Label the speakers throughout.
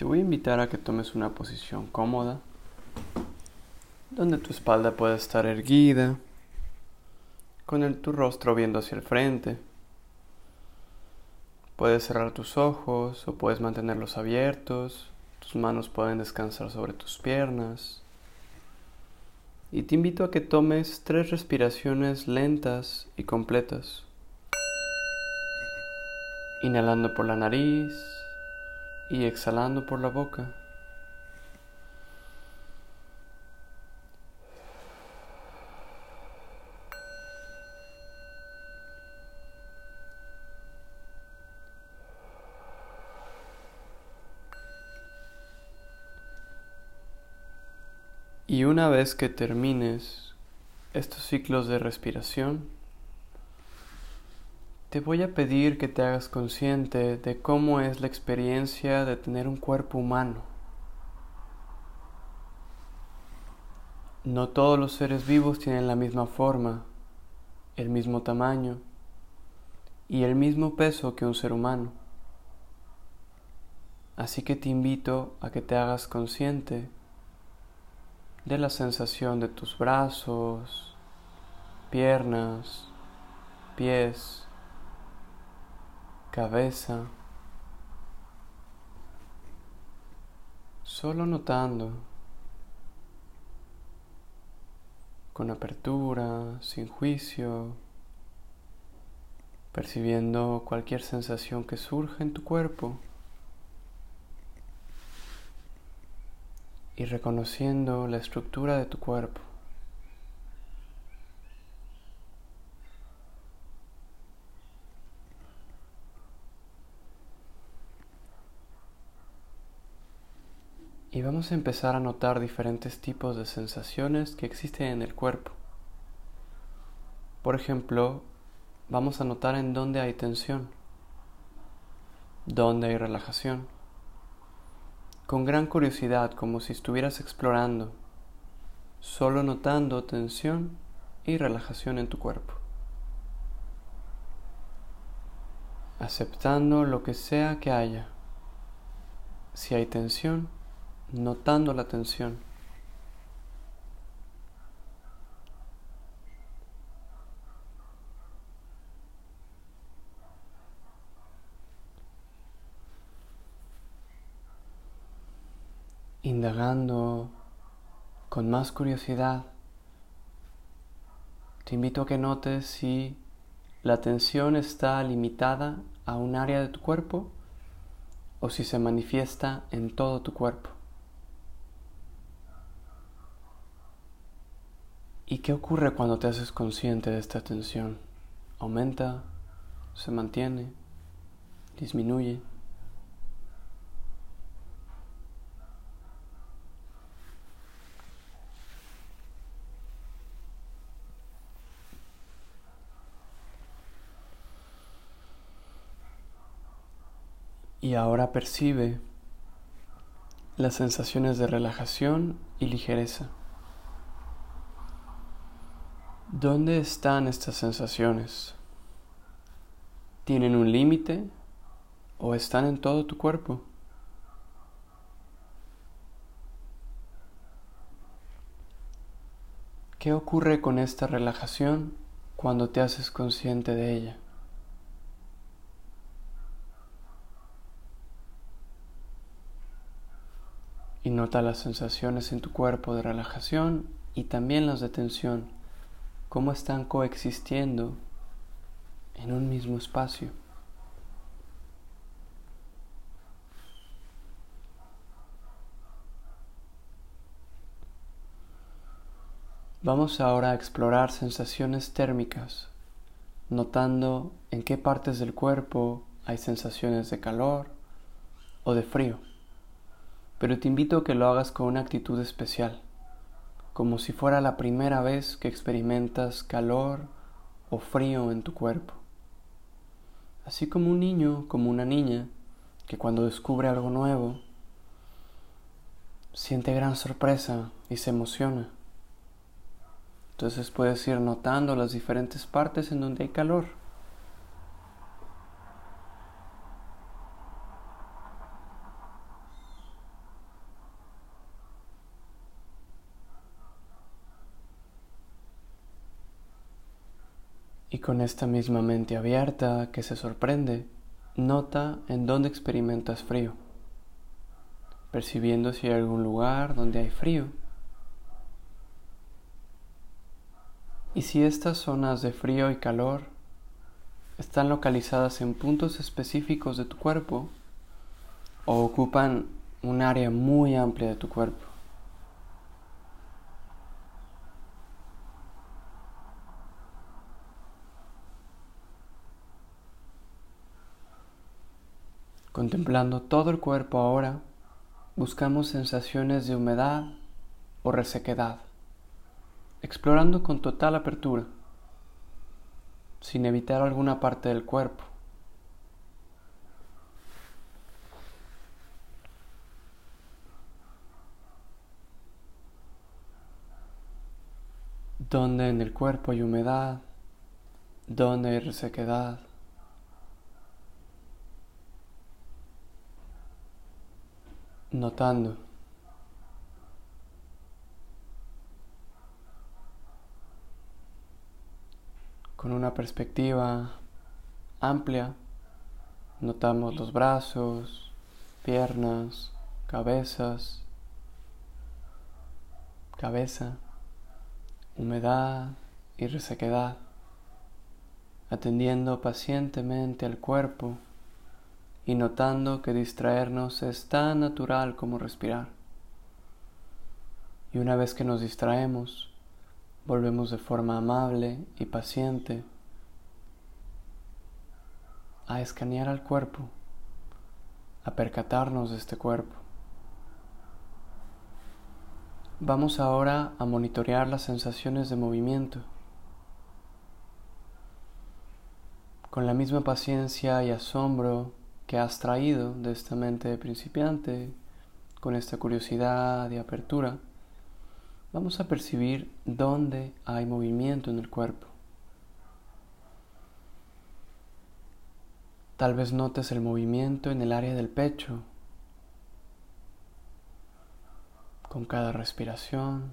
Speaker 1: Te voy a invitar a que tomes una posición cómoda, donde tu espalda pueda estar erguida, con el, tu rostro viendo hacia el frente. Puedes cerrar tus ojos o puedes mantenerlos abiertos, tus manos pueden descansar sobre tus piernas. Y te invito a que tomes tres respiraciones lentas y completas. Inhalando por la nariz y exhalando por la boca. Y una vez que termines estos ciclos de respiración, te voy a pedir que te hagas consciente de cómo es la experiencia de tener un cuerpo humano. No todos los seres vivos tienen la misma forma, el mismo tamaño y el mismo peso que un ser humano. Así que te invito a que te hagas consciente de la sensación de tus brazos, piernas, pies, cabeza, solo notando con apertura, sin juicio, percibiendo cualquier sensación que surja en tu cuerpo y reconociendo la estructura de tu cuerpo. Y vamos a empezar a notar diferentes tipos de sensaciones que existen en el cuerpo. Por ejemplo, vamos a notar en dónde hay tensión, dónde hay relajación. Con gran curiosidad, como si estuvieras explorando, solo notando tensión y relajación en tu cuerpo. Aceptando lo que sea que haya. Si hay tensión, notando la tensión. Indagando con más curiosidad, te invito a que notes si la tensión está limitada a un área de tu cuerpo o si se manifiesta en todo tu cuerpo. ¿Y qué ocurre cuando te haces consciente de esta tensión? ¿Aumenta? ¿Se mantiene? ¿Disminuye? Y ahora percibe las sensaciones de relajación y ligereza. ¿Dónde están estas sensaciones? ¿Tienen un límite o están en todo tu cuerpo? ¿Qué ocurre con esta relajación cuando te haces consciente de ella? Y nota las sensaciones en tu cuerpo de relajación y también las de tensión cómo están coexistiendo en un mismo espacio. Vamos ahora a explorar sensaciones térmicas, notando en qué partes del cuerpo hay sensaciones de calor o de frío, pero te invito a que lo hagas con una actitud especial como si fuera la primera vez que experimentas calor o frío en tu cuerpo. Así como un niño, como una niña, que cuando descubre algo nuevo, siente gran sorpresa y se emociona. Entonces puedes ir notando las diferentes partes en donde hay calor. Y con esta misma mente abierta que se sorprende, nota en dónde experimentas frío, percibiendo si hay algún lugar donde hay frío. Y si estas zonas de frío y calor están localizadas en puntos específicos de tu cuerpo o ocupan un área muy amplia de tu cuerpo. Contemplando todo el cuerpo ahora, buscamos sensaciones de humedad o resequedad, explorando con total apertura, sin evitar alguna parte del cuerpo. Donde en el cuerpo hay humedad, donde hay resequedad. Notando. Con una perspectiva amplia, notamos los brazos, piernas, cabezas, cabeza, humedad y resequedad, atendiendo pacientemente al cuerpo y notando que distraernos es tan natural como respirar. Y una vez que nos distraemos, volvemos de forma amable y paciente a escanear al cuerpo, a percatarnos de este cuerpo. Vamos ahora a monitorear las sensaciones de movimiento. Con la misma paciencia y asombro que has traído de esta mente principiante, con esta curiosidad y apertura, vamos a percibir dónde hay movimiento en el cuerpo. Tal vez notes el movimiento en el área del pecho, con cada respiración,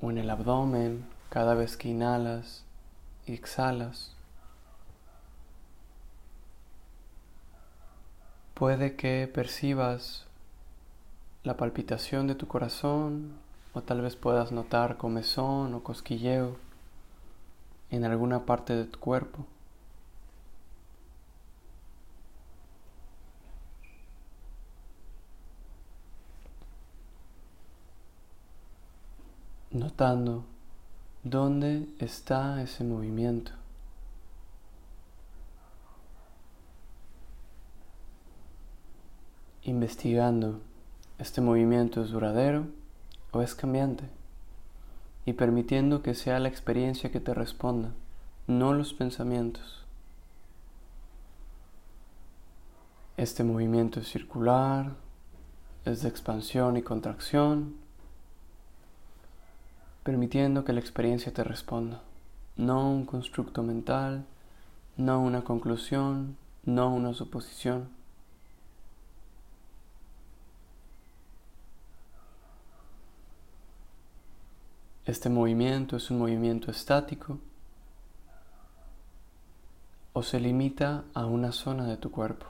Speaker 1: o en el abdomen cada vez que inhalas y exhalas. Puede que percibas la palpitación de tu corazón o tal vez puedas notar comezón o cosquilleo en alguna parte de tu cuerpo. Notando dónde está ese movimiento. Investigando este movimiento es duradero o es cambiante y permitiendo que sea la experiencia que te responda, no los pensamientos. Este movimiento es circular, es de expansión y contracción, permitiendo que la experiencia te responda, no un constructo mental, no una conclusión, no una suposición. Este movimiento es un movimiento estático o se limita a una zona de tu cuerpo.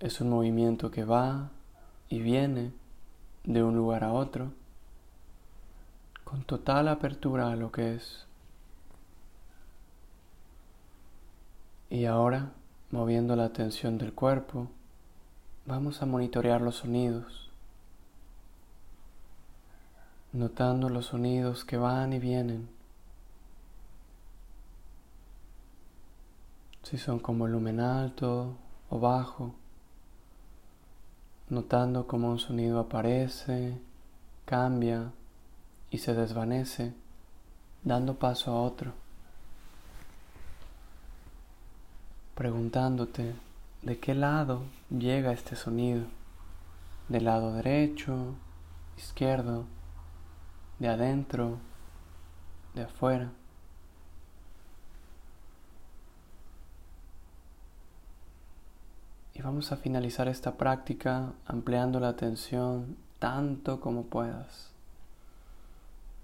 Speaker 1: Es un movimiento que va y viene de un lugar a otro con total apertura a lo que es. Y ahora, moviendo la atención del cuerpo, vamos a monitorear los sonidos notando los sonidos que van y vienen. Si son como lumen alto o bajo, notando cómo un sonido aparece, cambia y se desvanece, dando paso a otro. Preguntándote de qué lado llega este sonido, del lado derecho, izquierdo, de adentro, de afuera. Y vamos a finalizar esta práctica ampliando la atención tanto como puedas,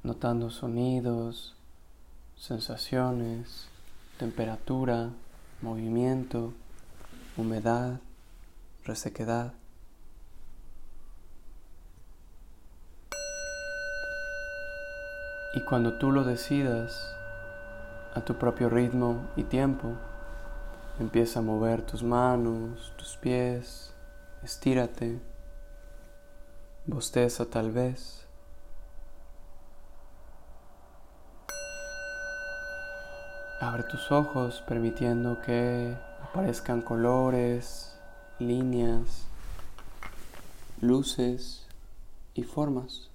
Speaker 1: notando sonidos, sensaciones, temperatura, movimiento, humedad, resequedad. Y cuando tú lo decidas, a tu propio ritmo y tiempo, empieza a mover tus manos, tus pies, estírate, bosteza tal vez. Abre tus ojos permitiendo que aparezcan colores, líneas, luces y formas.